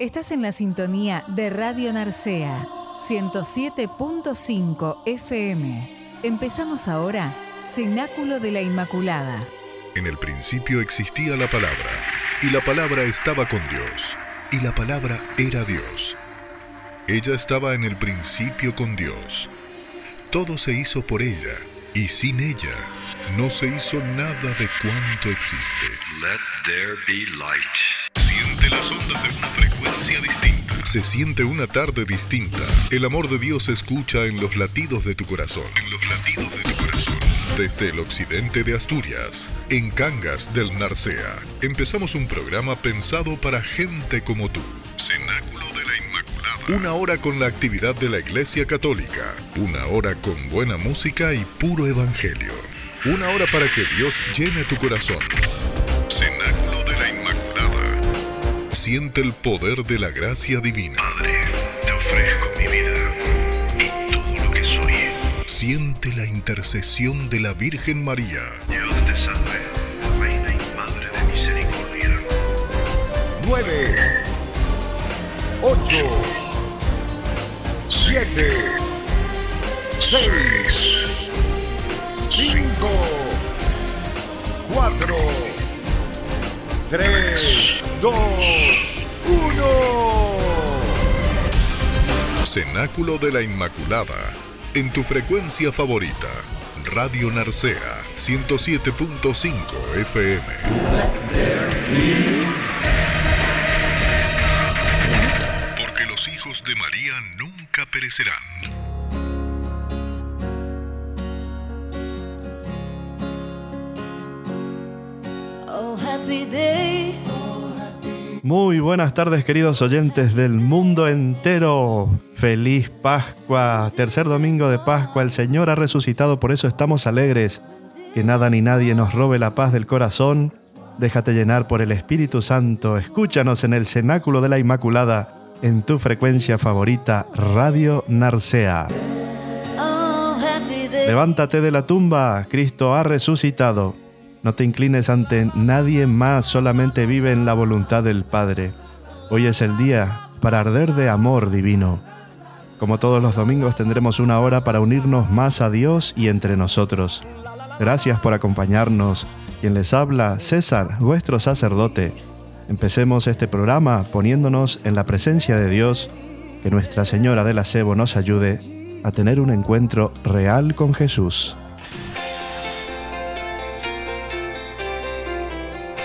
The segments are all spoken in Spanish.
Estás en la sintonía de Radio Narcea, 107.5 FM. Empezamos ahora, Cenáculo de la Inmaculada. En el principio existía la palabra, y la palabra estaba con Dios, y la palabra era Dios. Ella estaba en el principio con Dios. Todo se hizo por ella, y sin ella no se hizo nada de cuanto existe. Let there be light. Siente las ondas de una frecuencia distinta. Se siente una tarde distinta. El amor de Dios se escucha en los latidos de tu corazón. En los latidos de tu corazón. Desde el occidente de Asturias, en Cangas del Narcea, empezamos un programa pensado para gente como tú. Cenáculo de la Inmaculada. Una hora con la actividad de la Iglesia Católica. Una hora con buena música y puro evangelio. Una hora para que Dios llene tu corazón. Siente el poder de la gracia divina. Padre, te ofrezco mi vida y todo lo que soy. Siente la intercesión de la Virgen María. Dios te salve, Reina y Madre de Misericordia. 9, 8, 7, 6, 5, 4, 3, 2, 1. Cenáculo de la Inmaculada. En tu frecuencia favorita. Radio Narcea 107.5 FM. Porque los hijos de María nunca perecerán. Oh, happy day. Muy buenas tardes queridos oyentes del mundo entero. Feliz Pascua, tercer domingo de Pascua, el Señor ha resucitado, por eso estamos alegres. Que nada ni nadie nos robe la paz del corazón. Déjate llenar por el Espíritu Santo. Escúchanos en el Cenáculo de la Inmaculada, en tu frecuencia favorita, Radio Narcea. Oh. Levántate de la tumba, Cristo ha resucitado. No te inclines ante nadie más, solamente vive en la voluntad del Padre. Hoy es el día para arder de amor divino. Como todos los domingos tendremos una hora para unirnos más a Dios y entre nosotros. Gracias por acompañarnos. Quien les habla, César, vuestro sacerdote. Empecemos este programa poniéndonos en la presencia de Dios, que Nuestra Señora del Acebo nos ayude a tener un encuentro real con Jesús.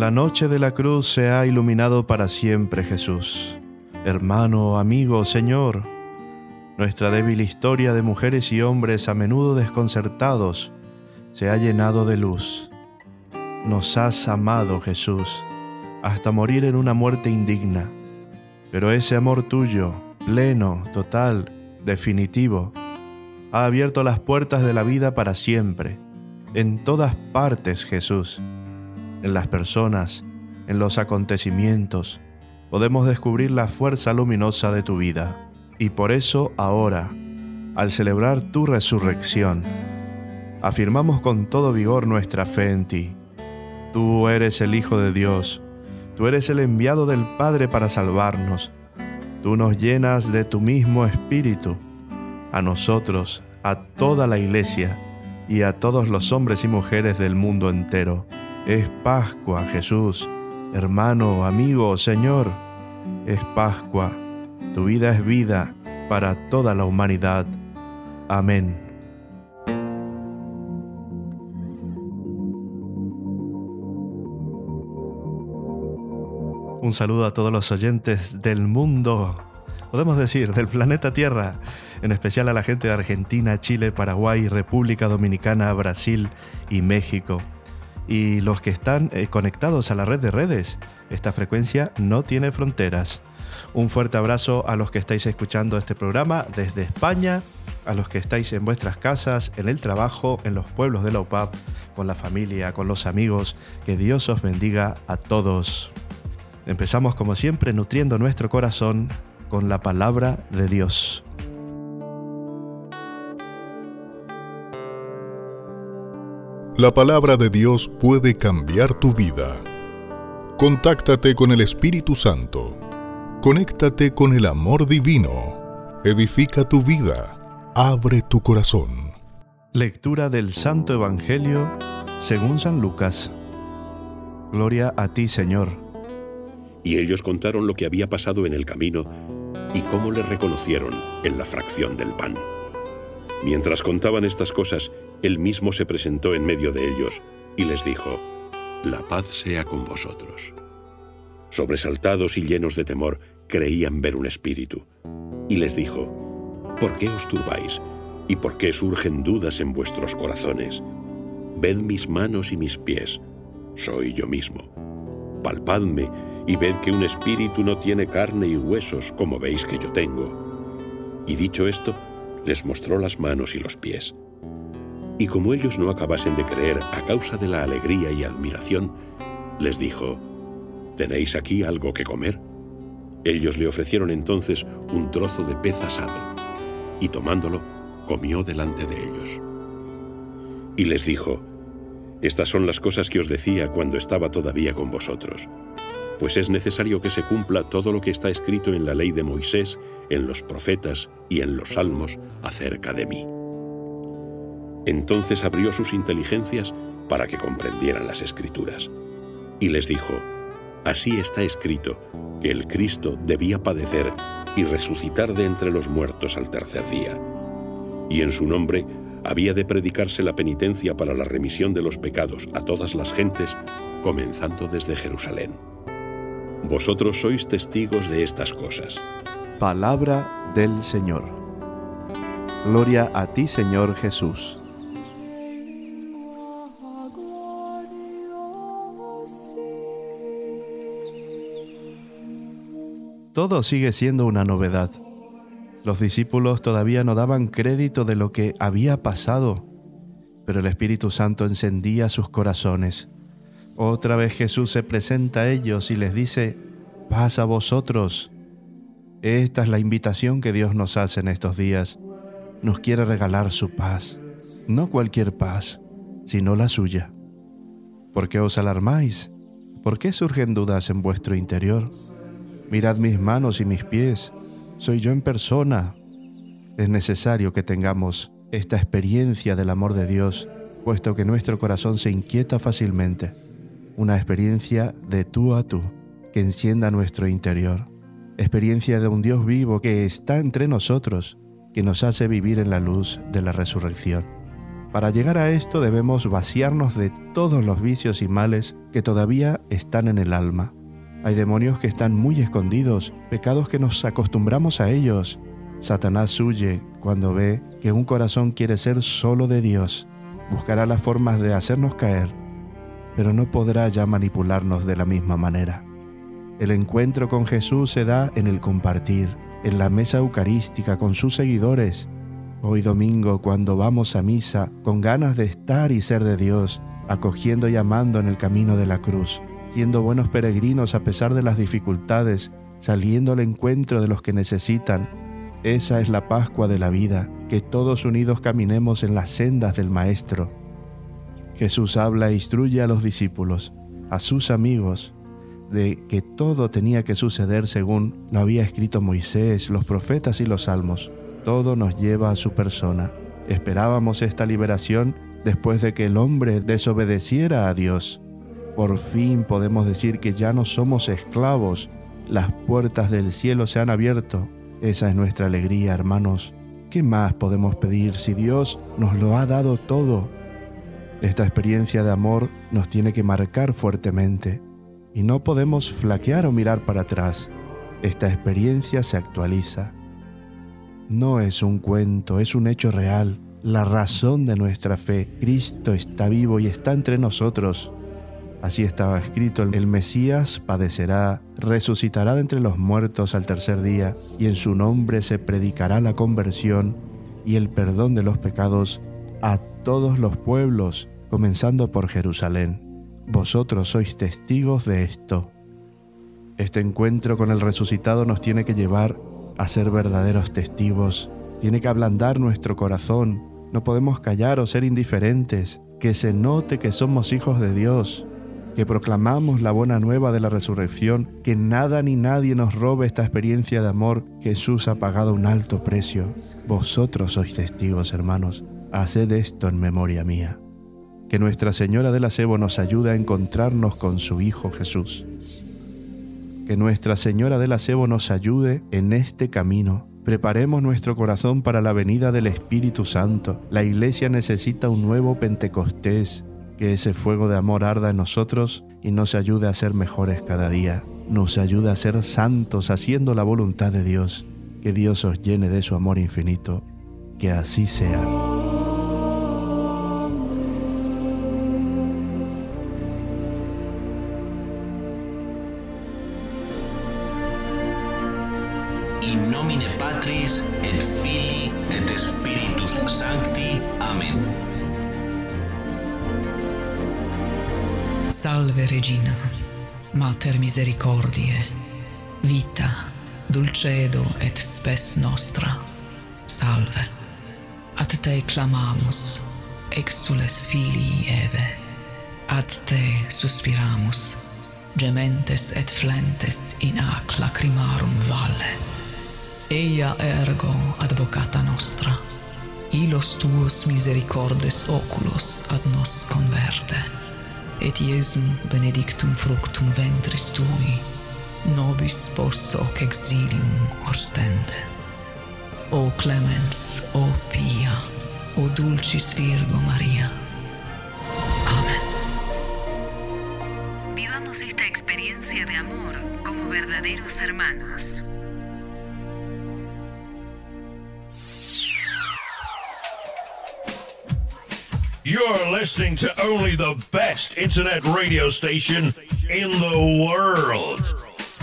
La noche de la cruz se ha iluminado para siempre, Jesús. Hermano, amigo, Señor, nuestra débil historia de mujeres y hombres a menudo desconcertados se ha llenado de luz. Nos has amado, Jesús, hasta morir en una muerte indigna. Pero ese amor tuyo, pleno, total, definitivo, ha abierto las puertas de la vida para siempre, en todas partes, Jesús en las personas, en los acontecimientos, podemos descubrir la fuerza luminosa de tu vida. Y por eso ahora, al celebrar tu resurrección, afirmamos con todo vigor nuestra fe en ti. Tú eres el Hijo de Dios, tú eres el enviado del Padre para salvarnos. Tú nos llenas de tu mismo espíritu, a nosotros, a toda la iglesia y a todos los hombres y mujeres del mundo entero. Es Pascua, Jesús, hermano, amigo, Señor. Es Pascua. Tu vida es vida para toda la humanidad. Amén. Un saludo a todos los oyentes del mundo, podemos decir, del planeta Tierra, en especial a la gente de Argentina, Chile, Paraguay, República Dominicana, Brasil y México y los que están eh, conectados a la red de redes. Esta frecuencia no tiene fronteras. Un fuerte abrazo a los que estáis escuchando este programa desde España, a los que estáis en vuestras casas, en el trabajo, en los pueblos de la UPAP, con la familia, con los amigos. Que Dios os bendiga a todos. Empezamos como siempre nutriendo nuestro corazón con la palabra de Dios. La palabra de Dios puede cambiar tu vida. Contáctate con el Espíritu Santo. Conéctate con el amor divino. Edifica tu vida. Abre tu corazón. Lectura del Santo Evangelio según San Lucas. Gloria a ti, Señor. Y ellos contaron lo que había pasado en el camino y cómo le reconocieron en la fracción del pan. Mientras contaban estas cosas, él mismo se presentó en medio de ellos y les dijo, La paz sea con vosotros. Sobresaltados y llenos de temor, creían ver un espíritu. Y les dijo, ¿por qué os turbáis? ¿Y por qué surgen dudas en vuestros corazones? Ved mis manos y mis pies, soy yo mismo. Palpadme y ved que un espíritu no tiene carne y huesos como veis que yo tengo. Y dicho esto, les mostró las manos y los pies. Y como ellos no acabasen de creer a causa de la alegría y admiración, les dijo, ¿tenéis aquí algo que comer? Ellos le ofrecieron entonces un trozo de pez asado, y tomándolo, comió delante de ellos. Y les dijo, Estas son las cosas que os decía cuando estaba todavía con vosotros, pues es necesario que se cumpla todo lo que está escrito en la ley de Moisés, en los profetas y en los salmos acerca de mí. Entonces abrió sus inteligencias para que comprendieran las escrituras. Y les dijo, Así está escrito, que el Cristo debía padecer y resucitar de entre los muertos al tercer día. Y en su nombre había de predicarse la penitencia para la remisión de los pecados a todas las gentes, comenzando desde Jerusalén. Vosotros sois testigos de estas cosas. Palabra del Señor. Gloria a ti, Señor Jesús. Todo sigue siendo una novedad. Los discípulos todavía no daban crédito de lo que había pasado, pero el Espíritu Santo encendía sus corazones. Otra vez Jesús se presenta a ellos y les dice, paz a vosotros. Esta es la invitación que Dios nos hace en estos días. Nos quiere regalar su paz, no cualquier paz, sino la suya. ¿Por qué os alarmáis? ¿Por qué surgen dudas en vuestro interior? Mirad mis manos y mis pies, soy yo en persona. Es necesario que tengamos esta experiencia del amor de Dios, puesto que nuestro corazón se inquieta fácilmente. Una experiencia de tú a tú, que encienda nuestro interior. Experiencia de un Dios vivo que está entre nosotros, que nos hace vivir en la luz de la resurrección. Para llegar a esto debemos vaciarnos de todos los vicios y males que todavía están en el alma hay demonios que están muy escondidos, pecados que nos acostumbramos a ellos. Satanás huye cuando ve que un corazón quiere ser solo de Dios. Buscará las formas de hacernos caer, pero no podrá ya manipularnos de la misma manera. El encuentro con Jesús se da en el compartir, en la mesa eucarística con sus seguidores. Hoy domingo, cuando vamos a misa con ganas de estar y ser de Dios, acogiendo y amando en el camino de la cruz, siendo buenos peregrinos a pesar de las dificultades, saliendo al encuentro de los que necesitan. Esa es la Pascua de la vida, que todos unidos caminemos en las sendas del Maestro. Jesús habla e instruye a los discípulos, a sus amigos, de que todo tenía que suceder según lo había escrito Moisés, los profetas y los salmos. Todo nos lleva a su persona. Esperábamos esta liberación después de que el hombre desobedeciera a Dios por fin podemos decir que ya no somos esclavos, las puertas del cielo se han abierto. Esa es nuestra alegría, hermanos. ¿Qué más podemos pedir si Dios nos lo ha dado todo? Esta experiencia de amor nos tiene que marcar fuertemente y no podemos flaquear o mirar para atrás. Esta experiencia se actualiza. No es un cuento, es un hecho real, la razón de nuestra fe. Cristo está vivo y está entre nosotros Así estaba escrito, el Mesías padecerá, resucitará de entre los muertos al tercer día, y en su nombre se predicará la conversión y el perdón de los pecados a todos los pueblos, comenzando por Jerusalén. Vosotros sois testigos de esto. Este encuentro con el resucitado nos tiene que llevar a ser verdaderos testigos, tiene que ablandar nuestro corazón, no podemos callar o ser indiferentes, que se note que somos hijos de Dios, que proclamamos la buena nueva de la resurrección, que nada ni nadie nos robe esta experiencia de amor. Jesús ha pagado un alto precio. Vosotros sois testigos, hermanos. Haced esto en memoria mía. Que Nuestra Señora del Acebo nos ayude a encontrarnos con su Hijo Jesús. Que Nuestra Señora del Acebo nos ayude en este camino. Preparemos nuestro corazón para la venida del Espíritu Santo. La Iglesia necesita un nuevo Pentecostés, que ese fuego de amor arda en nosotros y nos ayude a ser mejores cada día. Nos ayude a ser santos haciendo la voluntad de Dios. Que Dios os llene de su amor infinito. Que así sea. mater misericordie, vita, dulcedo et spes nostra, salve. Ad te clamamus, exules filii Eve, ad te suspiramus, gementes et flentes in ac lacrimarum valle. Eia ergo advocata nostra, ilos tuos misericordes oculos ad nos converte et Iesum benedictum fructum ventris tui, nobis post hoc exilium ostende. O clemens, o pia, o dulcis Virgo Maria. Amén. Vivamos esta experiencia de amor como verdaderos hermanos. You're listening to only the best internet radio station in the world.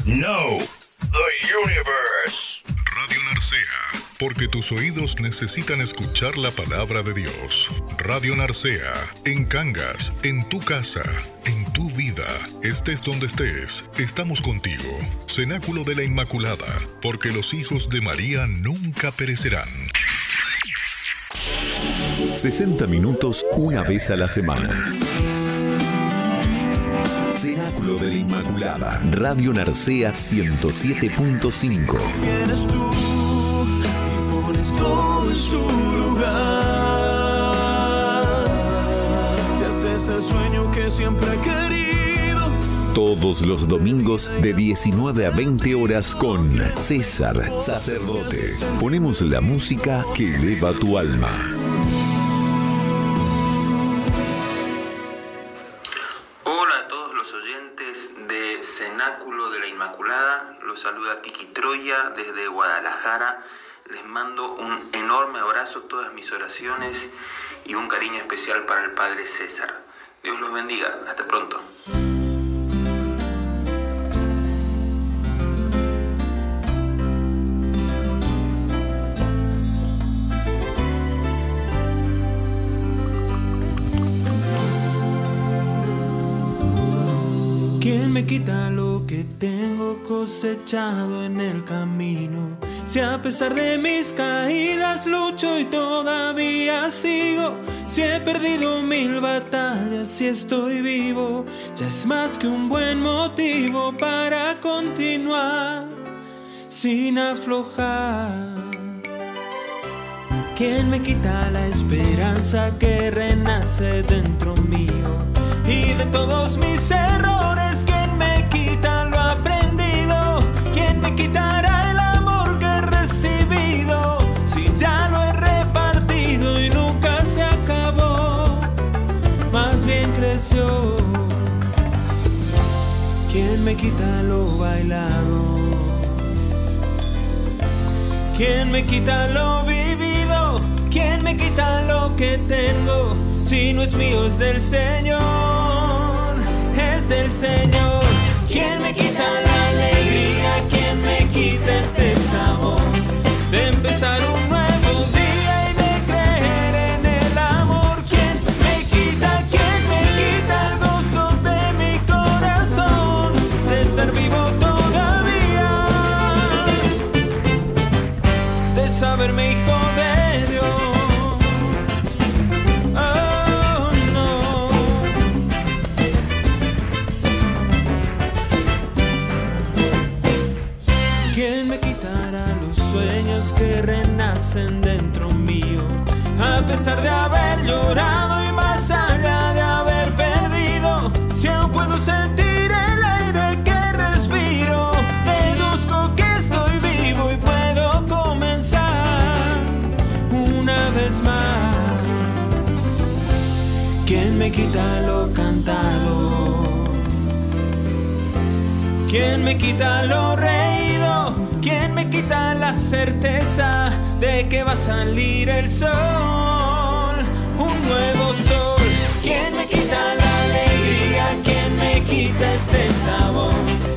No, the universe. Radio Narcea, porque tus oídos necesitan escuchar la palabra de Dios. Radio Narcea, en Cangas, en tu casa, en tu vida, estés donde estés, estamos contigo. Cenáculo de la Inmaculada, porque los hijos de María nunca perecerán. 60 minutos una vez a la semana. Cenáculo de la Inmaculada. Radio Narcea 107.5. Vienes tú y pones todo en su lugar. Te haces el sueño que siempre he querido. Todos los domingos de 19 a 20 horas con César Sacerdote. Ponemos la música que eleva tu alma. Y un cariño especial para el Padre César. Dios los bendiga, hasta pronto. Tengo cosechado en el camino? Si a pesar de mis caídas lucho y todavía sigo, si he perdido mil batallas, si estoy vivo, ya es más que un buen motivo para continuar sin aflojar. ¿Quién me quita la esperanza que renace dentro mío? Y de todos mis errores, quitará el amor que he recibido? Si ya lo he repartido y nunca se acabó, más bien creció. ¿Quién me quita lo bailado? ¿Quién me quita lo vivido? ¿Quién me quita lo que tengo? Si no es mío, es del Señor. es el Señor. ¿Quién me quita? ¿Quién me quita este sabor de empezar un nuevo pesar de haber llorado y más allá de haber perdido, si aún puedo sentir el aire que respiro, deduzco que estoy vivo y puedo comenzar una vez más. ¿Quién me quita lo cantado? ¿Quién me quita lo reído? ¿Quién me quita la certeza de que va a salir el sol? Un nuevo sol. ¿Quién me quita la alegría? ¿Quién me quita este sabor?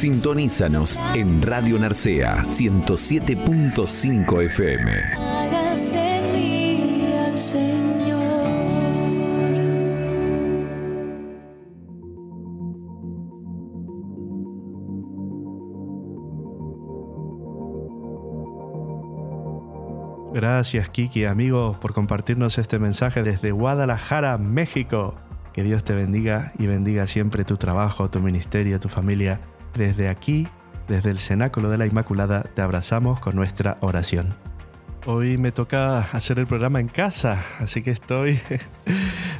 Sintonízanos en Radio Narcea 107.5 FM. Hágase en mí al Señor. Gracias Kiki, amigo, por compartirnos este mensaje desde Guadalajara, México. Que Dios te bendiga y bendiga siempre tu trabajo, tu ministerio, tu familia. Desde aquí, desde el Cenáculo de la Inmaculada, te abrazamos con nuestra oración. Hoy me toca hacer el programa en casa, así que estoy...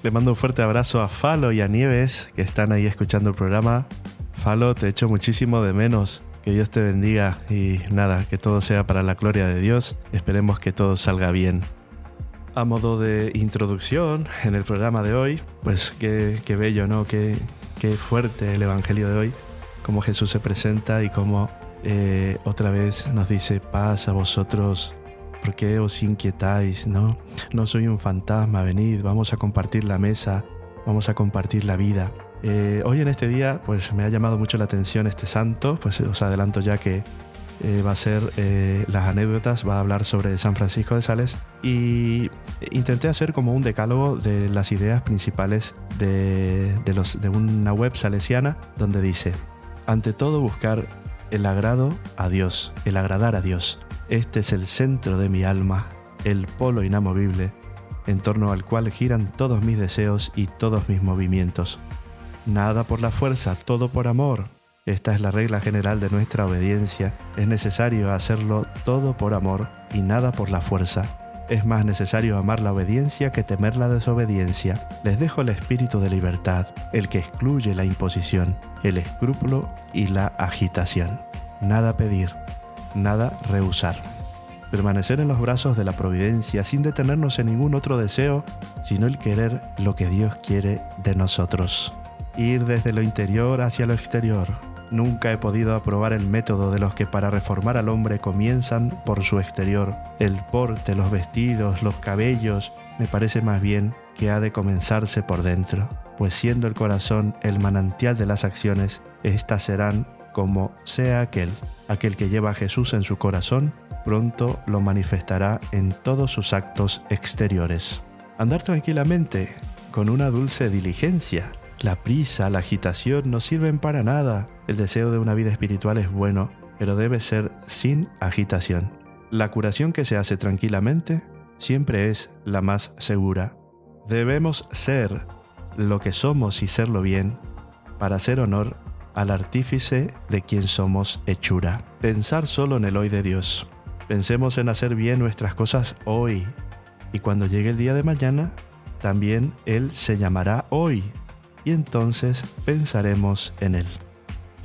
Le mando un fuerte abrazo a Falo y a Nieves, que están ahí escuchando el programa. Falo, te echo muchísimo de menos. Que Dios te bendiga y nada, que todo sea para la gloria de Dios. Esperemos que todo salga bien. A modo de introducción en el programa de hoy, pues qué, qué bello, ¿no? Qué, qué fuerte el Evangelio de hoy, cómo Jesús se presenta y cómo eh, otra vez nos dice paz a vosotros, ¿por qué os inquietáis? No, no soy un fantasma, venid, vamos a compartir la mesa, vamos a compartir la vida. Eh, hoy en este día, pues me ha llamado mucho la atención este santo, pues os adelanto ya que eh, va a ser las anécdotas, va a hablar sobre San Francisco de Sales y intenté hacer como un decálogo de las ideas principales de, de los, de una web salesiana donde dice, ante todo buscar el agrado a Dios, el agradar a Dios. Este es el centro de mi alma, el polo inamovible, en torno al cual giran todos mis deseos y todos mis movimientos. Nada por la fuerza, todo por amor. Esta es la regla general de nuestra obediencia. Es necesario hacerlo todo por amor y nada por la fuerza. Es más necesario amar la obediencia que temer la desobediencia. Les dejo el espíritu de libertad, el que excluye la imposición, el escrúpulo y la agitación. Nada pedir, nada rehusar. Permanecer en los brazos de la providencia sin detenernos en ningún otro deseo, sino el querer lo que Dios quiere de nosotros. Ir desde lo interior hacia lo exterior, Nunca he podido aprobar el método de los que para reformar al hombre comienzan por su exterior. El porte, los vestidos, los cabellos, me parece más bien que ha de comenzarse por dentro, pues siendo el corazón el manantial de las acciones, éstas serán como sea aquel, aquel que lleva a Jesús en su corazón, pronto lo manifestará en todos sus actos exteriores. Andar tranquilamente, con una dulce diligencia, la prisa, la agitación no sirven para nada. El deseo de una vida espiritual es bueno, pero debe ser sin agitación. La curación que se hace tranquilamente siempre es la más segura. Debemos ser lo que somos y serlo bien para hacer honor al artífice de quien somos hechura. Pensar solo en el hoy de Dios. Pensemos en hacer bien nuestras cosas hoy y cuando llegue el día de mañana, también Él se llamará hoy y entonces pensaremos en él.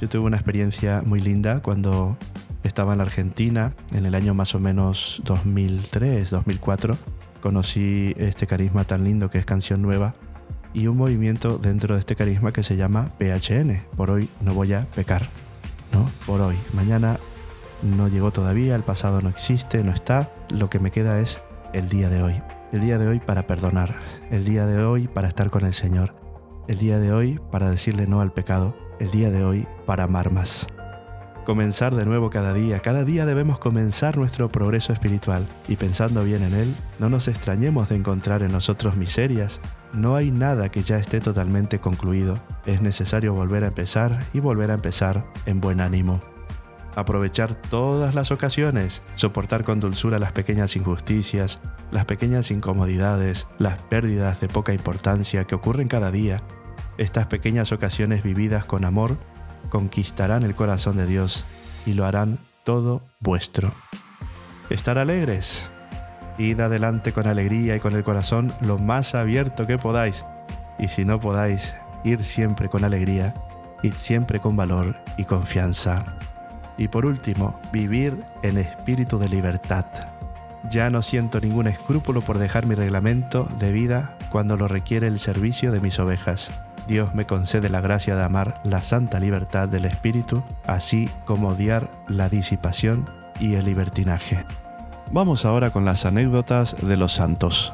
Yo tuve una experiencia muy linda cuando estaba en la Argentina, en el año más o menos 2003, 2004. Conocí este carisma tan lindo que es Canción Nueva y un movimiento dentro de este carisma que se llama PHN. Por hoy no voy a pecar, ¿no? Por hoy. Mañana no llegó todavía, el pasado no existe, no está. Lo que me queda es el día de hoy. El día de hoy para perdonar, el día de hoy para estar con el Señor, el día de hoy para decirle no al pecado, el día de hoy para amar más. Comenzar de nuevo cada día, cada día debemos comenzar nuestro progreso espiritual y pensando bien en él, no nos extrañemos de encontrar en nosotros miserias. No hay nada que ya esté totalmente concluido, es necesario volver a empezar y volver a empezar en buen ánimo aprovechar todas las ocasiones, soportar con dulzura las pequeñas injusticias, las pequeñas incomodidades, las pérdidas de poca importancia que ocurren cada día estas pequeñas ocasiones vividas con amor conquistarán el corazón de Dios y lo harán todo vuestro. Estar alegres. Id adelante con alegría y con el corazón lo más abierto que podáis. Y si no podáis, ir siempre con alegría, id siempre con valor y confianza. Y por último, vivir en espíritu de libertad. Ya no siento ningún escrúpulo por dejar mi reglamento de vida cuando lo requiere el servicio de mis ovejas Dios me concede la gracia de amar la santa libertad del espíritu, así como odiar la disipación y el libertinaje. Vamos ahora con las anécdotas de los santos.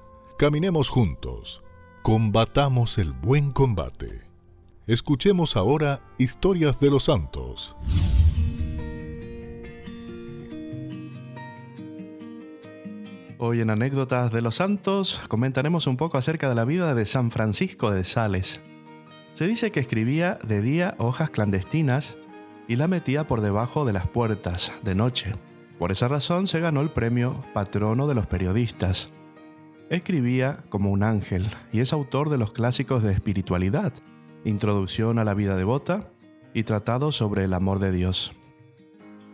Caminemos juntos, combatamos el buen combate. Escuchemos ahora historias de los santos. Hoy en Anécdotas de los Santos comentaremos un poco acerca de la vida de San Francisco de Sales. Se dice que escribía de día hojas clandestinas y la metía por debajo de las puertas de noche. Por esa razón se ganó el premio Patrono de los Periodistas. Escribía como un ángel y es autor de los clásicos de espiritualidad, Introducción a la vida devota y Tratado sobre el amor de Dios.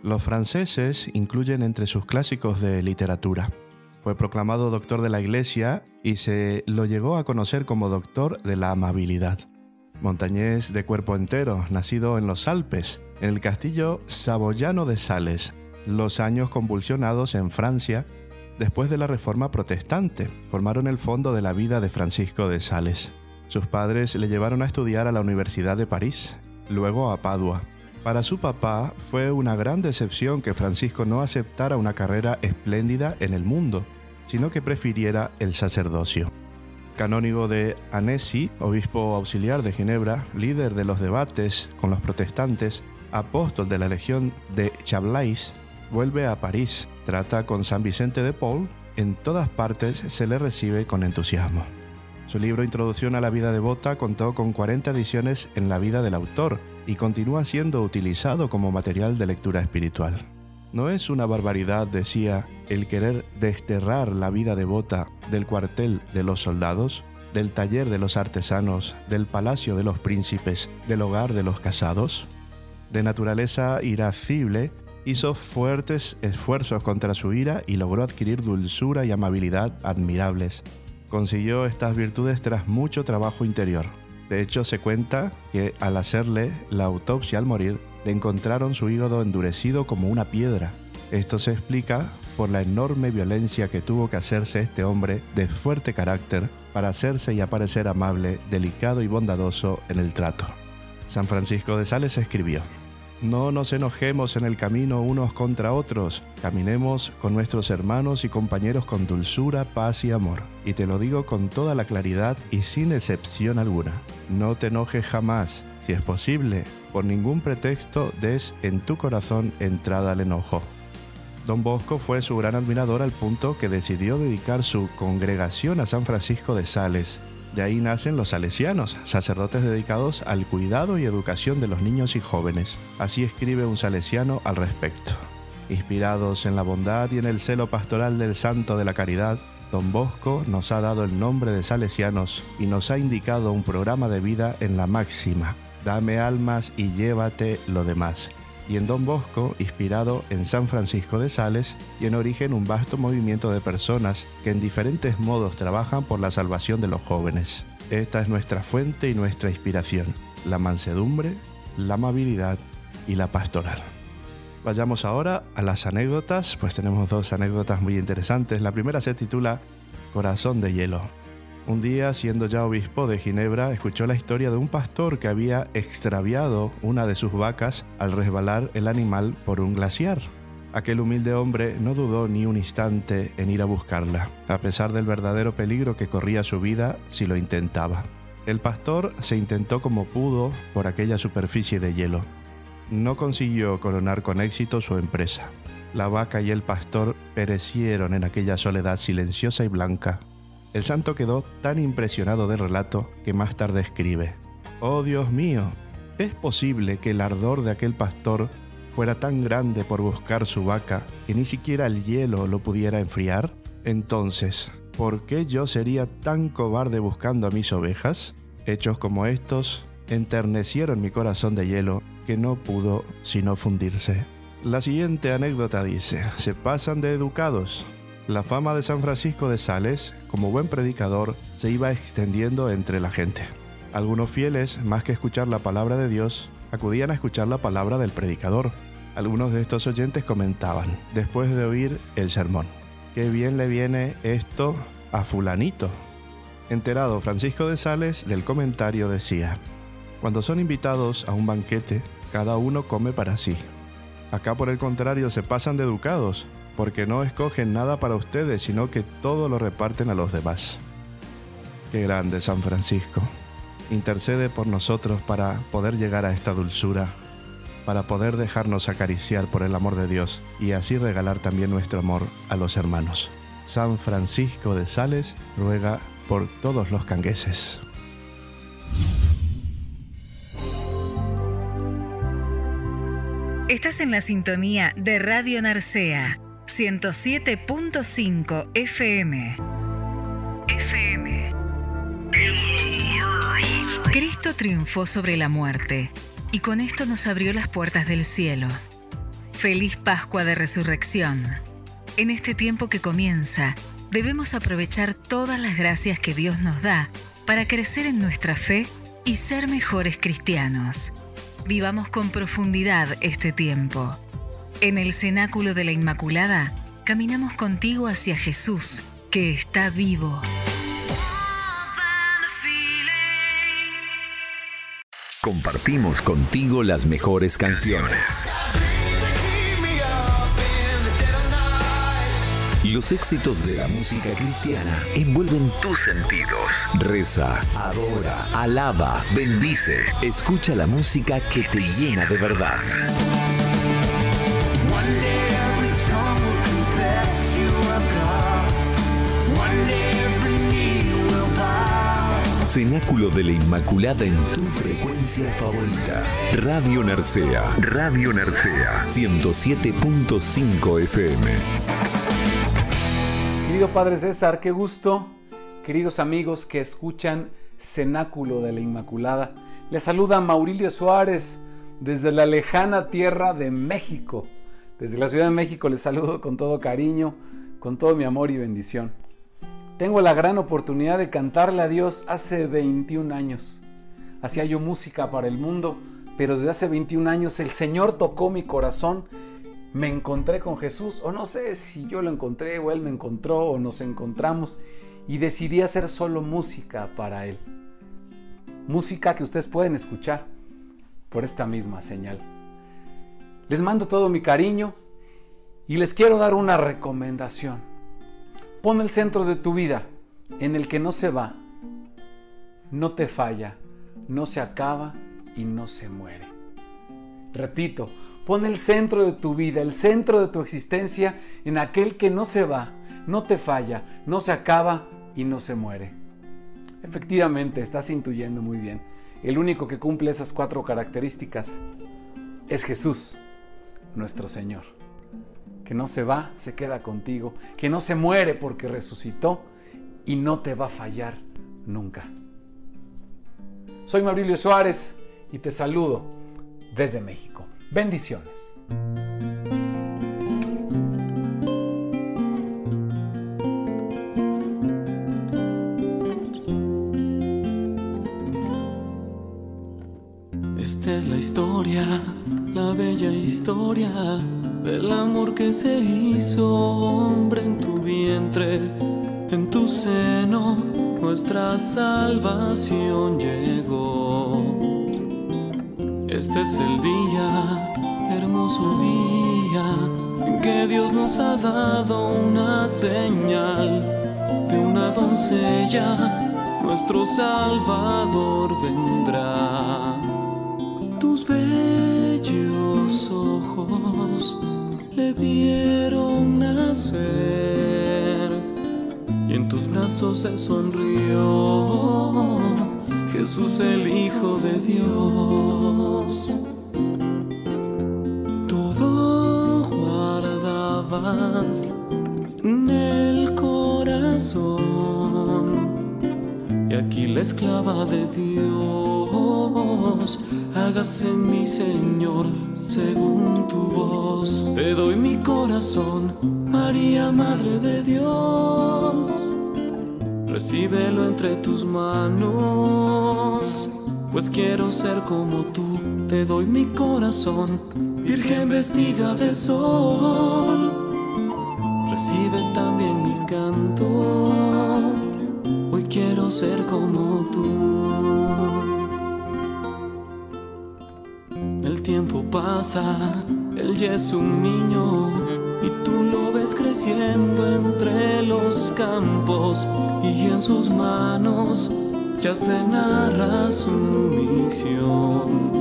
Los franceses incluyen entre sus clásicos de literatura. Fue proclamado doctor de la Iglesia y se lo llegó a conocer como doctor de la amabilidad. montañés de cuerpo entero, nacido en los Alpes, en el castillo saboyano de Sales, los años convulsionados en Francia después de la Reforma Protestante, formaron el fondo de la vida de Francisco de Sales. Sus padres le llevaron a estudiar a la Universidad de París, luego a Padua. Para su papá fue una gran decepción que Francisco no aceptara una carrera espléndida en el mundo, sino que prefiriera el sacerdocio. Canónigo de Annecy, obispo auxiliar de Ginebra, líder de los debates con los protestantes, apóstol de la Legión de Chablais, vuelve a París, trata con San Vicente de Paul, en todas partes se le recibe con entusiasmo. Su libro Introducción a la vida devota contó con 40 ediciones en la vida del autor y continúa siendo utilizado como material de lectura espiritual. No es una barbaridad, decía, el querer desterrar la vida devota del cuartel de los soldados, del taller de los artesanos, del palacio de los príncipes, del hogar de los casados. De naturaleza irascible, hizo fuertes esfuerzos contra su ira y logró adquirir dulzura y amabilidad admirables. Consiguió estas virtudes tras mucho trabajo interior. De hecho, se cuenta que al hacerle la autopsia al morir, le encontraron su hígado endurecido como una piedra. Esto se explica por la enorme violencia que tuvo que hacerse este hombre de fuerte carácter para hacerse y aparecer amable, delicado y bondadoso en el trato. San Francisco de Sales escribió, no nos enojemos en el camino unos contra otros, caminemos con nuestros hermanos y compañeros con dulzura, paz y amor. Y te lo digo con toda la claridad y sin excepción alguna. No te enojes jamás, si es posible, por ningún pretexto des en tu corazón entrada al enojo. Don Bosco fue su gran admirador al punto que decidió dedicar su congregación a San Francisco de Sales, de ahí nacen los salesianos, sacerdotes dedicados al cuidado y educación de los niños y jóvenes. Así escribe un salesiano al respecto. Inspirados en la bondad y en el celo pastoral del Santo de la Caridad, Don Bosco nos ha dado el nombre de salesianos y nos ha indicado un programa de vida en la máxima, dame almas y llévate lo demás, y en Don Bosco, inspirado en San Francisco de Sales, y en origen un vasto movimiento de personas que en diferentes modos trabajan por la salvación de los jóvenes. Esta es nuestra fuente y nuestra inspiración, la mansedumbre, la amabilidad y la pastoral. Vayamos ahora a las anécdotas, pues tenemos dos anécdotas muy interesantes. La primera se titula Corazón de Hielo. Un día, siendo ya obispo de Ginebra, escuchó la historia de un pastor que había extraviado una de sus vacas al resbalar el animal por un glaciar. Aquel humilde hombre no dudó ni un instante en ir a buscarla, a pesar del verdadero peligro que corría su vida si lo intentaba. El pastor se intentó como pudo por aquella superficie de hielo. No consiguió coronar con éxito su empresa. La vaca y el pastor perecieron en aquella soledad silenciosa y blanca, el santo quedó tan impresionado del relato que más tarde escribe, Oh Dios mío, ¿es posible que el ardor de aquel pastor fuera tan grande por buscar su vaca que ni siquiera el hielo lo pudiera enfriar? Entonces, ¿por qué yo sería tan cobarde buscando a mis ovejas? Hechos como estos enternecieron mi corazón de hielo que no pudo sino fundirse. La siguiente anécdota dice, se pasan de educados, la fama de San Francisco de Sales, como buen predicador, se iba extendiendo entre la gente. Algunos fieles, más que escuchar la palabra de Dios, acudían a escuchar la palabra del predicador. Algunos de estos oyentes comentaban, después de oír el sermón, qué bien le viene esto a fulanito. Enterado Francisco de Sales del comentario decía, cuando son invitados a un banquete, cada uno come para sí. Acá por el contrario se pasan de educados, porque no escogen nada para ustedes, sino que todo lo reparten a los demás. Qué grande San Francisco. Intercede por nosotros para poder llegar a esta dulzura, para poder dejarnos acariciar por el amor de Dios y así regalar también nuestro amor a los hermanos. San Francisco de Sales ruega por todos los cangueses. Estás en la sintonía de Radio Narcea 107.5 FM. FM. Cristo triunfó sobre la muerte y con esto nos abrió las puertas del cielo. Feliz Pascua de Resurrección. En este tiempo que comienza, debemos aprovechar todas las gracias que Dios nos da para crecer en nuestra fe y ser mejores cristianos. Vivamos con profundidad este tiempo. En el cenáculo de la Inmaculada, caminamos contigo hacia Jesús, que está vivo. Compartimos contigo las mejores canciones. Los éxitos de la música cristiana envuelven tus sentidos. Reza, adora, alaba, bendice. Escucha la música que te llena de verdad. Cenáculo de la Inmaculada en tu frecuencia favorita. Radio Narcea. Radio Narcea. 107.5 FM. Querido Padre César, qué gusto. Queridos amigos que escuchan Cenáculo de la Inmaculada. Les saluda Maurilio Suárez desde la lejana tierra de México. Desde la Ciudad de México les saludo con todo cariño, con todo mi amor y bendición. Tengo la gran oportunidad de cantarle a Dios hace 21 años. Hacía yo música para el mundo, pero desde hace 21 años el Señor tocó mi corazón. Me encontré con Jesús, o no sé si yo lo encontré o Él me encontró o nos encontramos, y decidí hacer solo música para Él. Música que ustedes pueden escuchar por esta misma señal. Les mando todo mi cariño y les quiero dar una recomendación. Pon el centro de tu vida en el que no se va, no te falla, no se acaba y no se muere. Repito, pon el centro de tu vida, el centro de tu existencia en aquel que no se va, no te falla, no se acaba y no se muere. Efectivamente, estás intuyendo muy bien. El único que cumple esas cuatro características es Jesús, nuestro Señor que no se va, se queda contigo, que no se muere porque resucitó y no te va a fallar nunca. Soy Maurilio Suárez y te saludo desde México. Bendiciones. Esta es la historia, la bella historia del amor que se hizo hombre en tu vientre, en tu seno, nuestra salvación llegó. Este es el día, hermoso día, en que Dios nos ha dado una señal de una doncella, nuestro Salvador vendrá. Vieron nacer y en tus brazos se sonrió Jesús el Hijo de Dios. Todo guardabas aquí la esclava de Dios hágase en mi Señor según tu voz. Te doy mi corazón, María, Madre de Dios. Recíbelo entre tus manos, pues quiero ser como tú. Te doy mi corazón, Virgen vestida de sol. Recibe también mi canto, quiero ser como tú. tiempo pasa, él ya es un niño y tú lo ves creciendo entre los campos y en sus manos ya se narra su misión.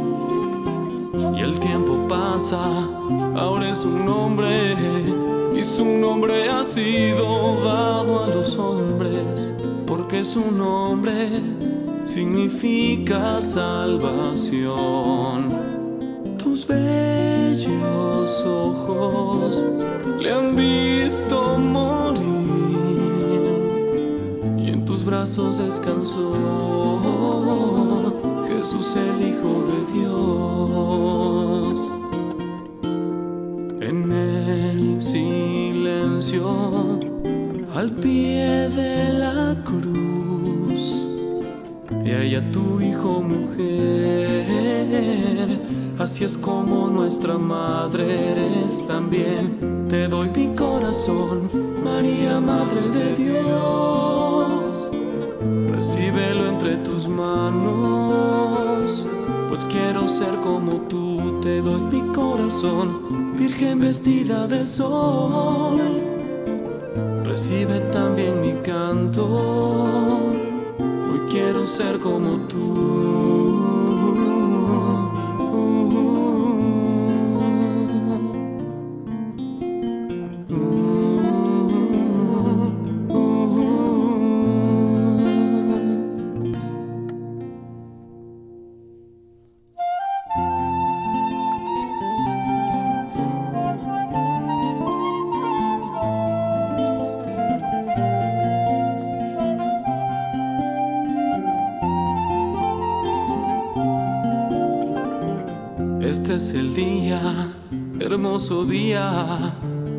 Y el tiempo pasa, ahora es un hombre y su nombre ha sido dado a los hombres porque su nombre significa salvación bellos ojos le han visto morir y en tus brazos descansó Jesús el Hijo de Dios. En el silencio, al pie de la cruz, y a tu hijo mujer. Así es como nuestra madre eres también. Te doy mi corazón, María, Madre de Dios. Recíbelo entre tus manos, pues quiero ser como tú. Te doy mi corazón, Virgen vestida de sol. Recibe también mi canto, hoy quiero ser como tú.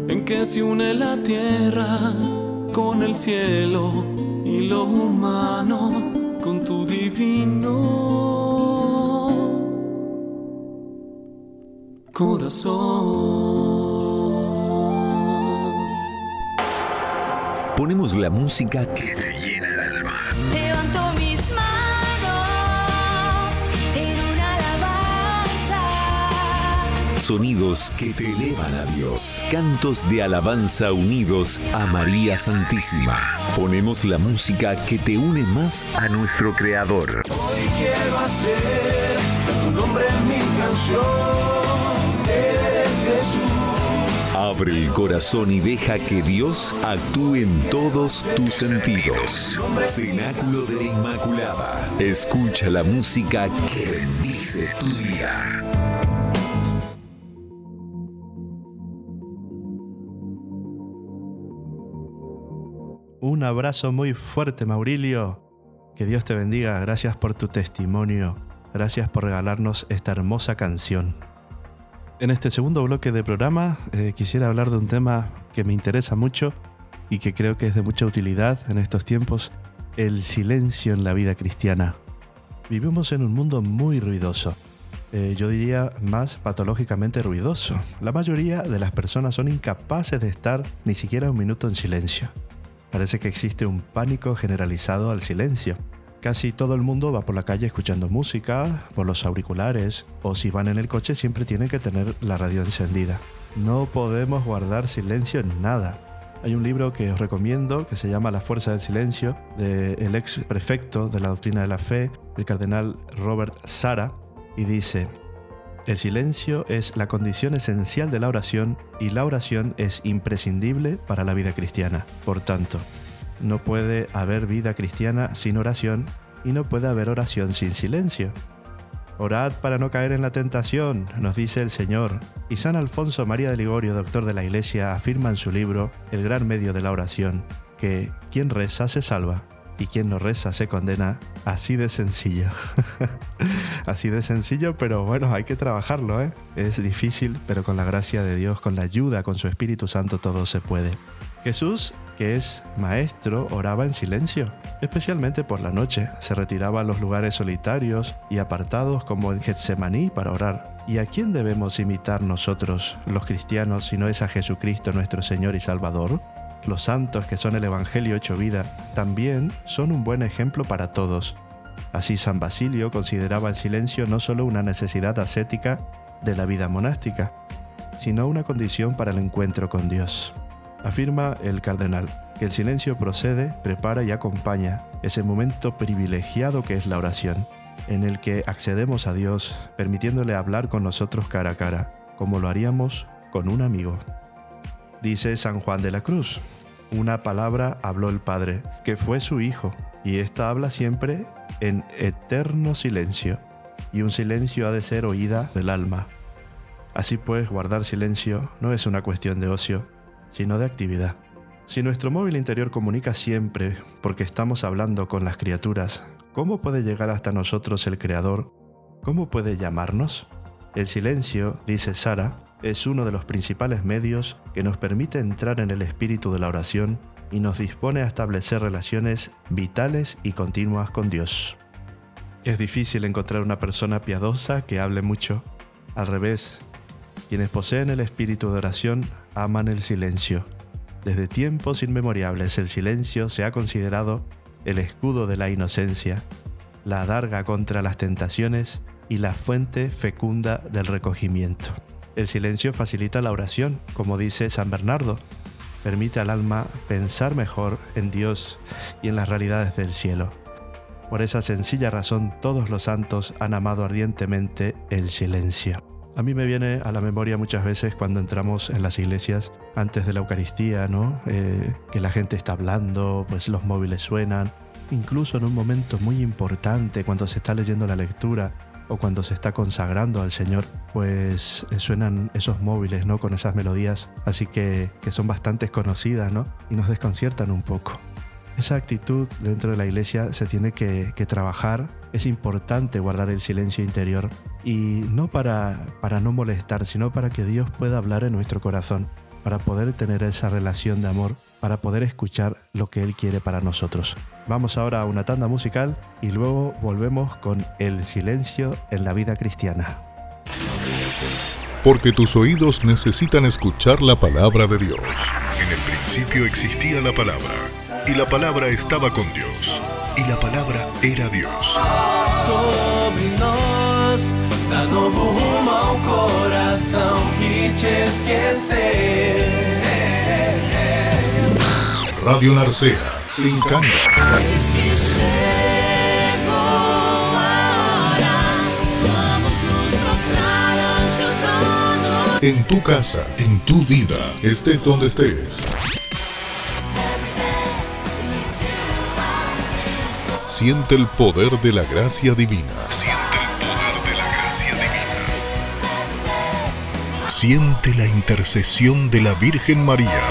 En que se une la tierra con el cielo y lo humano con tu divino corazón. Ponemos la música que sonidos que te elevan a Dios. Cantos de alabanza unidos a María Santísima. Ponemos la música que te une más a nuestro Creador. Hoy quiero hacer tu nombre en mi canción. Eres Jesús. Abre el corazón y deja que Dios actúe en todos tus sentidos. Cenáculo de la Inmaculada. Escucha la música que bendice tu día. Un abrazo muy fuerte, Maurilio. Que Dios te bendiga. Gracias por tu testimonio. Gracias por regalarnos esta hermosa canción. En este segundo bloque de programa eh, quisiera hablar de un tema que me interesa mucho y que creo que es de mucha utilidad en estos tiempos, el silencio en la vida cristiana. Vivimos en un mundo muy ruidoso. Eh, yo diría más patológicamente ruidoso. La mayoría de las personas son incapaces de estar ni siquiera un minuto en silencio. Parece que existe un pánico generalizado al silencio. Casi todo el mundo va por la calle escuchando música, por los auriculares, o si van en el coche siempre tienen que tener la radio encendida. No podemos guardar silencio en nada. Hay un libro que os recomiendo que se llama La Fuerza del Silencio, del ex prefecto de la doctrina de la fe, el cardenal Robert Sara, y dice, el silencio es la condición esencial de la oración y la oración es imprescindible para la vida cristiana. Por tanto, no puede haber vida cristiana sin oración y no puede haber oración sin silencio. Orad para no caer en la tentación, nos dice el Señor. Y San Alfonso María de Ligorio, doctor de la Iglesia, afirma en su libro El gran medio de la oración, que quien reza se salva y quien no reza se condena. Así de sencillo. Así de sencillo, pero bueno, hay que trabajarlo, ¿eh? Es difícil, pero con la gracia de Dios, con la ayuda, con su Espíritu Santo, todo se puede. Jesús, que es maestro, oraba en silencio, especialmente por la noche. Se retiraba a los lugares solitarios y apartados como en Getsemaní para orar. ¿Y a quién debemos imitar nosotros, los cristianos, si no es a Jesucristo nuestro Señor y Salvador? Los santos que son el Evangelio hecho vida también son un buen ejemplo para todos. Así San Basilio consideraba el silencio no solo una necesidad ascética de la vida monástica, sino una condición para el encuentro con Dios. Afirma el cardenal que el silencio procede, prepara y acompaña ese momento privilegiado que es la oración, en el que accedemos a Dios permitiéndole hablar con nosotros cara a cara, como lo haríamos con un amigo. Dice San Juan de la Cruz, una palabra habló el Padre, que fue su Hijo, y ésta habla siempre en eterno silencio, y un silencio ha de ser oída del alma. Así pues, guardar silencio no es una cuestión de ocio, sino de actividad. Si nuestro móvil interior comunica siempre porque estamos hablando con las criaturas, ¿cómo puede llegar hasta nosotros el Creador? ¿Cómo puede llamarnos? El silencio, dice Sara, es uno de los principales medios que nos permite entrar en el espíritu de la oración y nos dispone a establecer relaciones vitales y continuas con Dios. Es difícil encontrar una persona piadosa que hable mucho. Al revés, quienes poseen el espíritu de oración aman el silencio. Desde tiempos inmemorables el silencio se ha considerado el escudo de la inocencia, la adarga contra las tentaciones y la fuente fecunda del recogimiento. El silencio facilita la oración, como dice San Bernardo. Permite al alma pensar mejor en Dios y en las realidades del cielo. Por esa sencilla razón todos los santos han amado ardientemente el silencio. A mí me viene a la memoria muchas veces cuando entramos en las iglesias antes de la Eucaristía, ¿no? Eh, que la gente está hablando, pues los móviles suenan, incluso en un momento muy importante cuando se está leyendo la lectura o cuando se está consagrando al Señor, pues eh, suenan esos móviles, ¿no? Con esas melodías, así que, que son bastante conocidas, ¿no? Y nos desconciertan un poco. Esa actitud dentro de la iglesia se tiene que, trabajar. Es importante guardar el silencio interior y no para, para no molestar, sino para que Dios pueda hablar en nuestro corazón, para poder tener esa relación de amor, para poder escuchar lo que Él quiere para nosotros. Vamos ahora a una tanda musical y luego volvemos con el silencio en la vida cristiana. Porque tus oídos necesitan escuchar la palabra de Dios. En el principio existía la palabra y la palabra estaba con Dios, y la palabra era Dios. Coração que te esquecer. Radio Narcea, en Cangas. En tu casa, en tu vida, estés donde estés. Siente el poder de la gracia divina. Siente la intercesión de la Virgen María.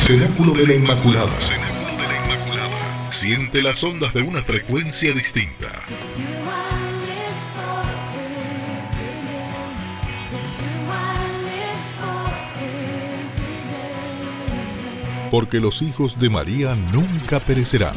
Cenáculo de la Inmaculada. Siente las ondas de una frecuencia distinta. porque los hijos de María nunca perecerán.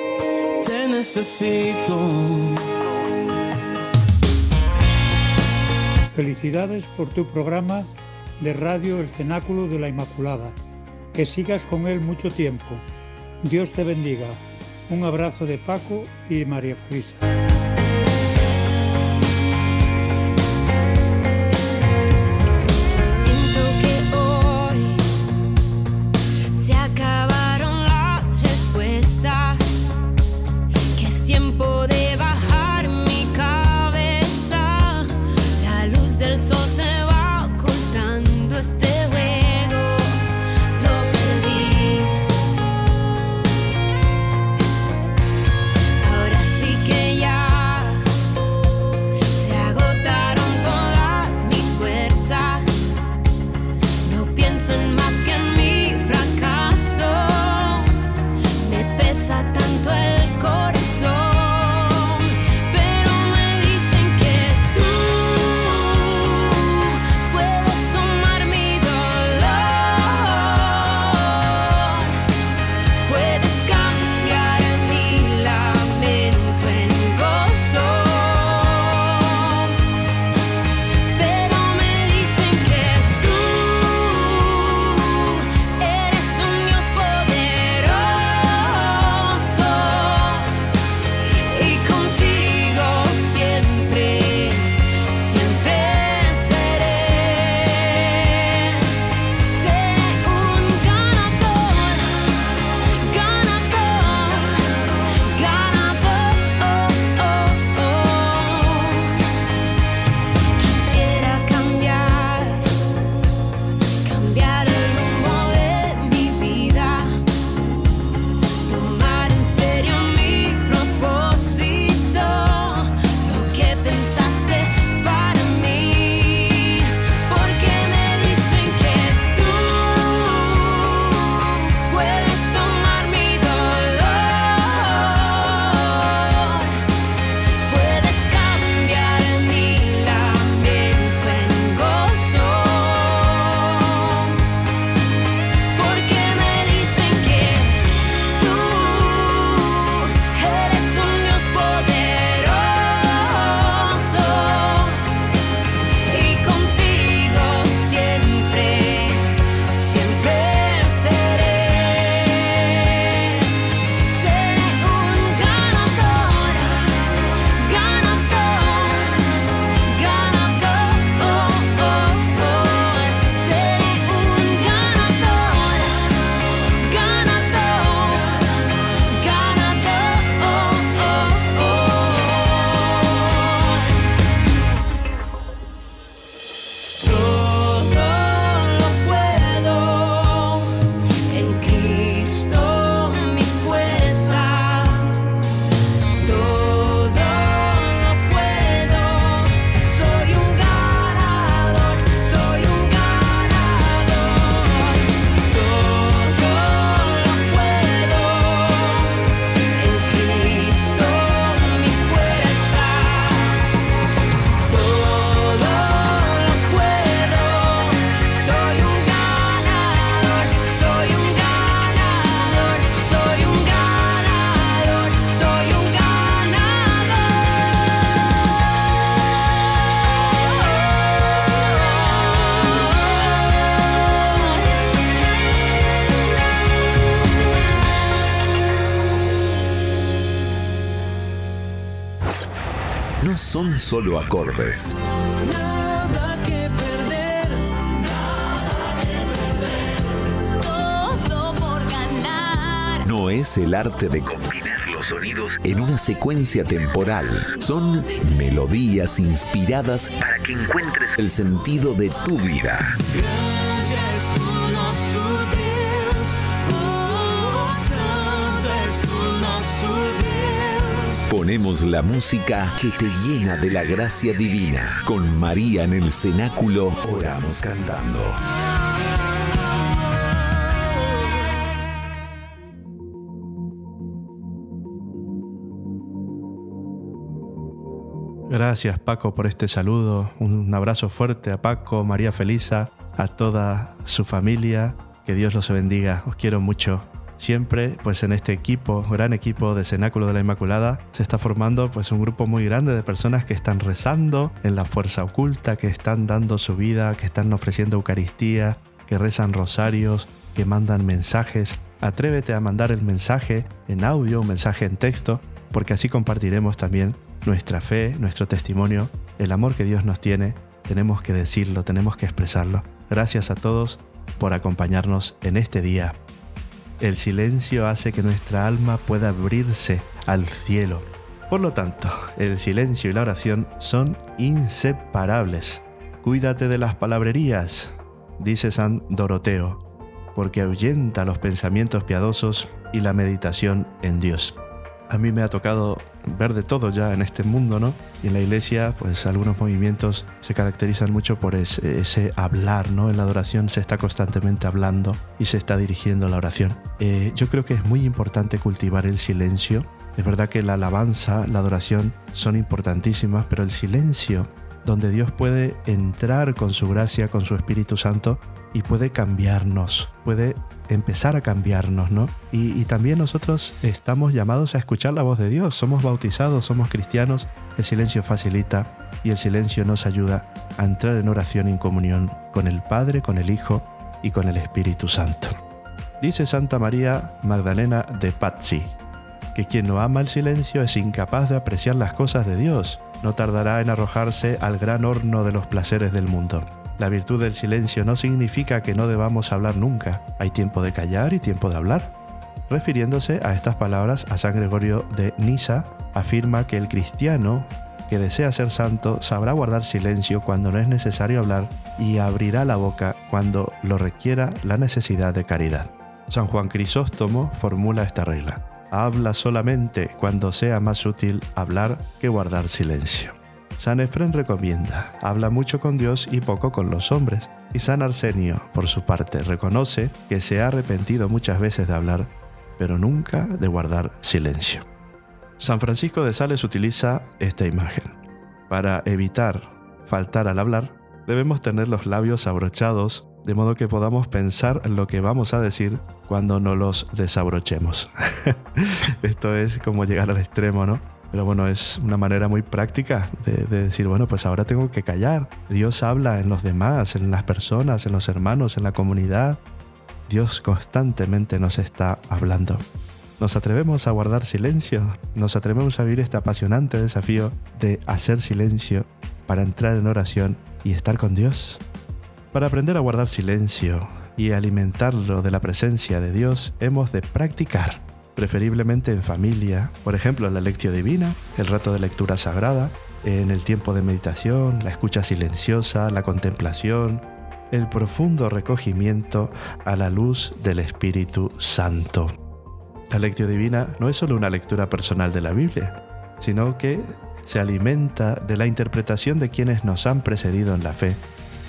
Necesito. Felicidades por tu programa de radio El Cenáculo de la Inmaculada. Que sigas con él mucho tiempo. Dios te bendiga. Un abrazo de Paco y María Felisa. Solo acordes. Nada que perder. Todo por ganar. No es el arte de combinar los sonidos en una secuencia temporal. Son melodías inspiradas para que encuentres el sentido de tu vida. Ponemos la música que te llena de la gracia divina. Con María en el cenáculo oramos cantando. Gracias Paco por este saludo. Un abrazo fuerte a Paco, María Felisa, a toda su familia. Que Dios los bendiga. Os quiero mucho. Siempre, pues en este equipo, gran equipo de Cenáculo de la Inmaculada, se está formando pues un grupo muy grande de personas que están rezando en la fuerza oculta, que están dando su vida, que están ofreciendo Eucaristía, que rezan rosarios, que mandan mensajes. Atrévete a mandar el mensaje en audio, un mensaje en texto, porque así compartiremos también nuestra fe, nuestro testimonio, el amor que Dios nos tiene. Tenemos que decirlo, tenemos que expresarlo. Gracias a todos por acompañarnos en este día. El silencio hace que nuestra alma pueda abrirse al cielo. Por lo tanto, el silencio y la oración son inseparables. Cuídate de las palabrerías, dice San Doroteo, porque ahuyenta los pensamientos piadosos y la meditación en Dios. A mí me ha tocado ver de todo ya en este mundo, ¿no? Y en la iglesia, pues algunos movimientos se caracterizan mucho por ese, ese hablar, ¿no? En la adoración se está constantemente hablando y se está dirigiendo la oración. Eh, yo creo que es muy importante cultivar el silencio. Es verdad que la alabanza, la adoración son importantísimas, pero el silencio, donde Dios puede entrar con su gracia, con su Espíritu Santo y puede cambiarnos, puede empezar a cambiarnos, ¿no? Y, y, también nosotros estamos llamados a escuchar la voz de Dios, somos bautizados, somos cristianos, el silencio facilita y el silencio nos ayuda a entrar en oración y en comunión con el Padre, con el Hijo y con el Espíritu Santo. Dice Santa María Magdalena de Pazzi, que quien no ama el silencio es incapaz de apreciar las cosas de Dios, no tardará en arrojarse al gran horno de los placeres del mundo. La virtud del silencio no significa que no debamos hablar nunca. Hay tiempo de callar y tiempo de hablar. Refiriéndose a estas palabras, a San Gregorio de Nisa afirma que el cristiano que desea ser santo sabrá guardar silencio cuando no es necesario hablar y abrirá la boca cuando lo requiera la necesidad de caridad. San Juan Crisóstomo formula esta regla. Habla solamente cuando sea más útil hablar que guardar silencio. San Efrén recomienda, habla mucho con Dios y poco con los hombres. Y San Arsenio, por su parte, reconoce que se ha arrepentido muchas veces de hablar, pero nunca de guardar silencio. San Francisco de Sales utiliza esta imagen. Para evitar faltar al hablar, debemos tener los labios abrochados de modo que podamos pensar lo que vamos a decir cuando no los desabrochemos. Esto es como llegar al extremo, ¿no? Pero bueno, es una manera muy práctica de, de, decir, bueno, pues ahora tengo que callar. Dios habla en los demás, en las personas, en los hermanos, en la comunidad. Dios constantemente nos está hablando. ¿Nos atrevemos a guardar silencio? ¿Nos atrevemos a vivir este apasionante desafío de hacer silencio para entrar en oración y estar con Dios? Para aprender a guardar silencio y alimentarlo de la presencia de Dios, hemos de practicar preferiblemente en familia, por ejemplo, la lectio divina, el rato de lectura sagrada, en el tiempo de meditación, la escucha silenciosa, la contemplación, el profundo recogimiento a la luz del Espíritu Santo. La lectio divina no es solo una lectura personal de la Biblia, sino que se alimenta de la interpretación de quienes nos han precedido en la fe,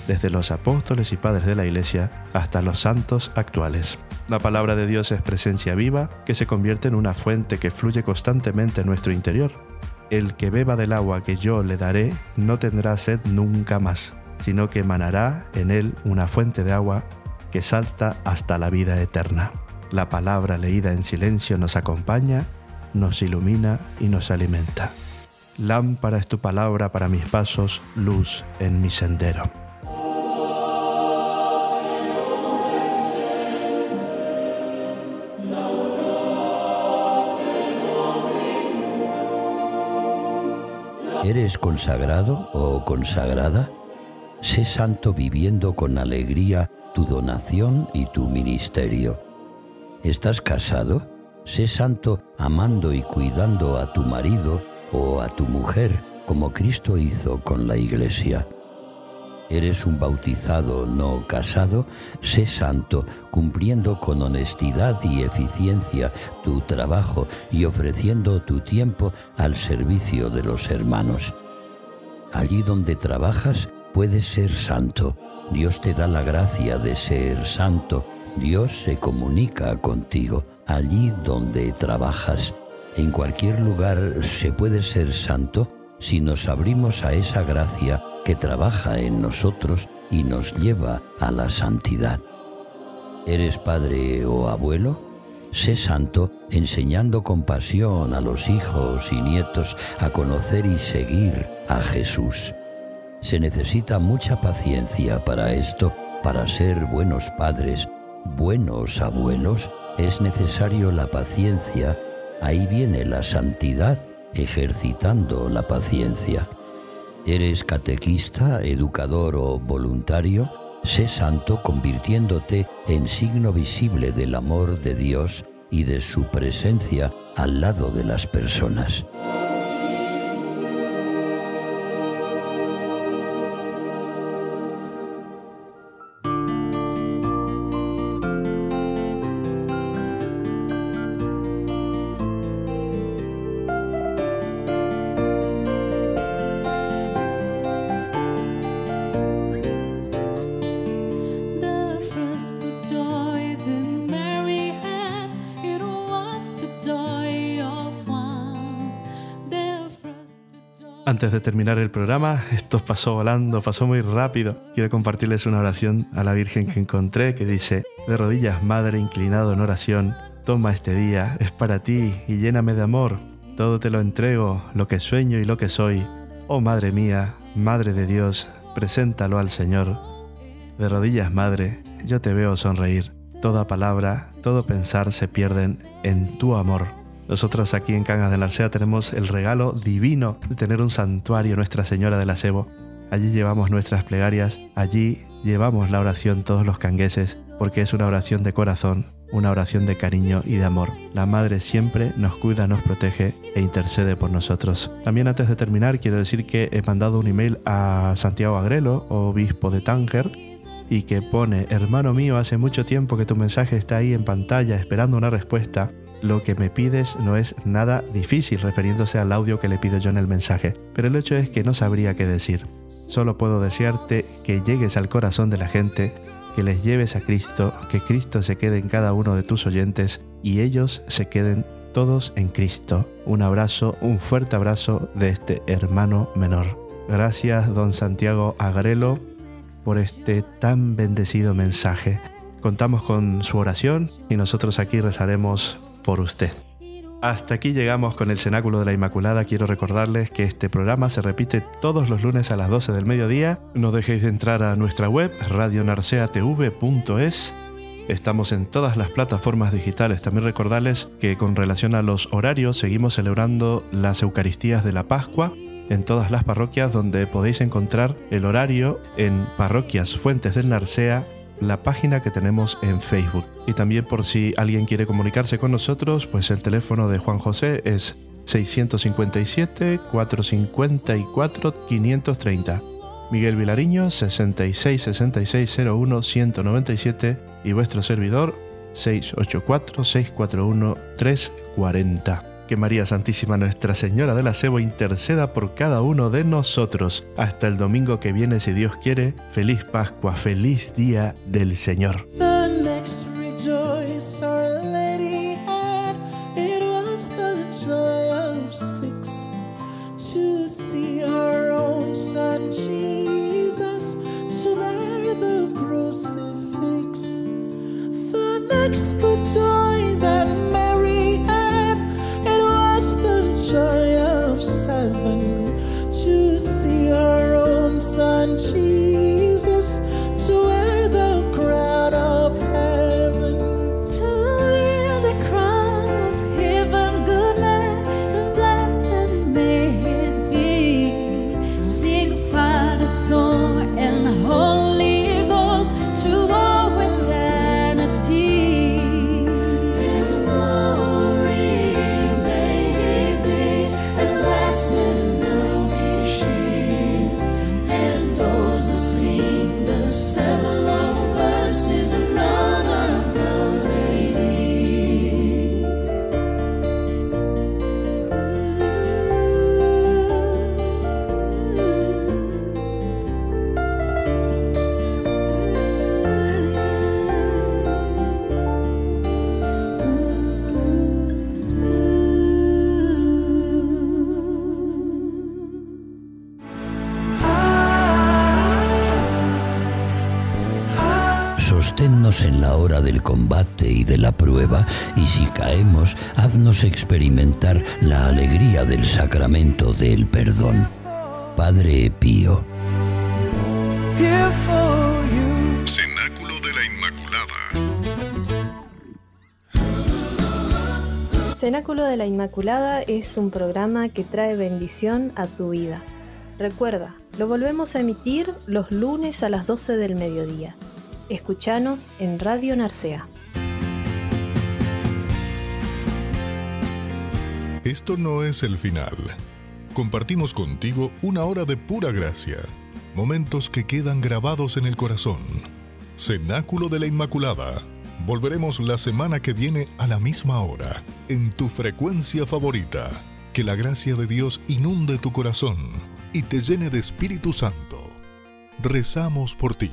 desde los apóstoles y padres de la Iglesia hasta los santos actuales. La palabra de Dios es presencia viva que se convierte en una fuente que fluye constantemente en nuestro interior. El que beba del agua que yo le daré no tendrá sed nunca más, sino que emanará en él una fuente de agua que salta hasta la vida eterna. La palabra leída en silencio nos acompaña, nos ilumina y nos alimenta. Lámpara es tu palabra para mis pasos, luz en mi sendero. ¿Eres consagrado o consagrada? Sé santo viviendo con alegría tu donación y tu ministerio. ¿Estás casado? Sé santo amando y cuidando a tu marido o a tu mujer como Cristo hizo con la iglesia. Eres un bautizado no casado, sé santo, cumpliendo con honestidad y eficiencia tu trabajo y ofreciendo tu tiempo al servicio de los hermanos. Allí donde trabajas, puedes ser santo. Dios te da la gracia de ser santo. Dios se comunica contigo allí donde trabajas. En cualquier lugar se puede ser santo si nos abrimos a esa gracia que trabaja en nosotros y nos lleva a la santidad. ¿Eres padre o abuelo? Sé santo enseñando con pasión a los hijos y nietos a conocer y seguir a Jesús. Se necesita mucha paciencia para esto, para ser buenos padres, buenos abuelos. Es necesario la paciencia. Ahí viene la santidad ejercitando la paciencia. ¿Eres catequista, educador o voluntario? Sé santo convirtiéndote en signo visible del amor de Dios y de su presencia al lado de las personas. Antes de terminar el programa, esto pasó volando, pasó muy rápido. Quiero compartirles una oración a la Virgen que encontré que dice, de rodillas, Madre, inclinado en oración, toma este día, es para ti y lléname de amor. Todo te lo entrego, lo que sueño y lo que soy. Oh Madre mía, Madre de Dios, preséntalo al Señor. De rodillas, Madre, yo te veo sonreír. Toda palabra, todo pensar se pierden en tu amor. Nosotros aquí en Cangas de la tenemos el regalo divino de tener un santuario Nuestra Señora de la Sebo. Allí llevamos nuestras plegarias, allí llevamos la oración todos los cangueses, porque es una oración de corazón, una oración de cariño y de amor. La Madre siempre nos cuida, nos protege e intercede por nosotros. También antes de terminar quiero decir que he mandado un email a Santiago Agrelo, obispo de Tánger, y que pone, hermano mío, hace mucho tiempo que tu mensaje está ahí en pantalla esperando una respuesta. Lo que me pides no es nada difícil refiriéndose al audio que le pido yo en el mensaje, pero el hecho es que no sabría qué decir. Solo puedo desearte que llegues al corazón de la gente, que les lleves a Cristo, que Cristo se quede en cada uno de tus oyentes y ellos se queden todos en Cristo. Un abrazo, un fuerte abrazo de este hermano menor. Gracias, don Santiago Agrelo, por este tan bendecido mensaje. Contamos con su oración y nosotros aquí rezaremos por usted. Hasta aquí llegamos con el Cenáculo de la Inmaculada. Quiero recordarles que este programa se repite todos los lunes a las 12 del mediodía. No dejéis de entrar a nuestra web radionarceatv.es. Estamos en todas las plataformas digitales. También recordarles que con relación a los horarios seguimos celebrando las Eucaristías de la Pascua en todas las parroquias donde podéis encontrar el horario en Parroquias Fuentes del Narcea, la página que tenemos en Facebook. Y también por si alguien quiere comunicarse con nosotros, pues el teléfono de Juan José es 657 454 530. Miguel Vilariño 666601 y vuestro servidor 684-641-340. Que María Santísima Nuestra Señora del Acebo interceda por cada uno de nosotros. Hasta el domingo que viene, si Dios quiere. Feliz Pascua, feliz día del Señor. good toy that sun experimentar la alegría del sacramento del perdón. Padre Pío. Cenáculo de la Inmaculada. Cenáculo de la Inmaculada es un programa que trae bendición a tu vida. Recuerda, lo volvemos a emitir los lunes a las 12 del mediodía. Escuchanos en Radio Narcea. Esto no es el final. Compartimos contigo una hora de pura gracia, momentos que quedan grabados en el corazón. Cenáculo de la Inmaculada. Volveremos la semana que viene a la misma hora, en tu frecuencia favorita. Que la gracia de Dios inunde tu corazón y te llene de Espíritu Santo. Rezamos por ti.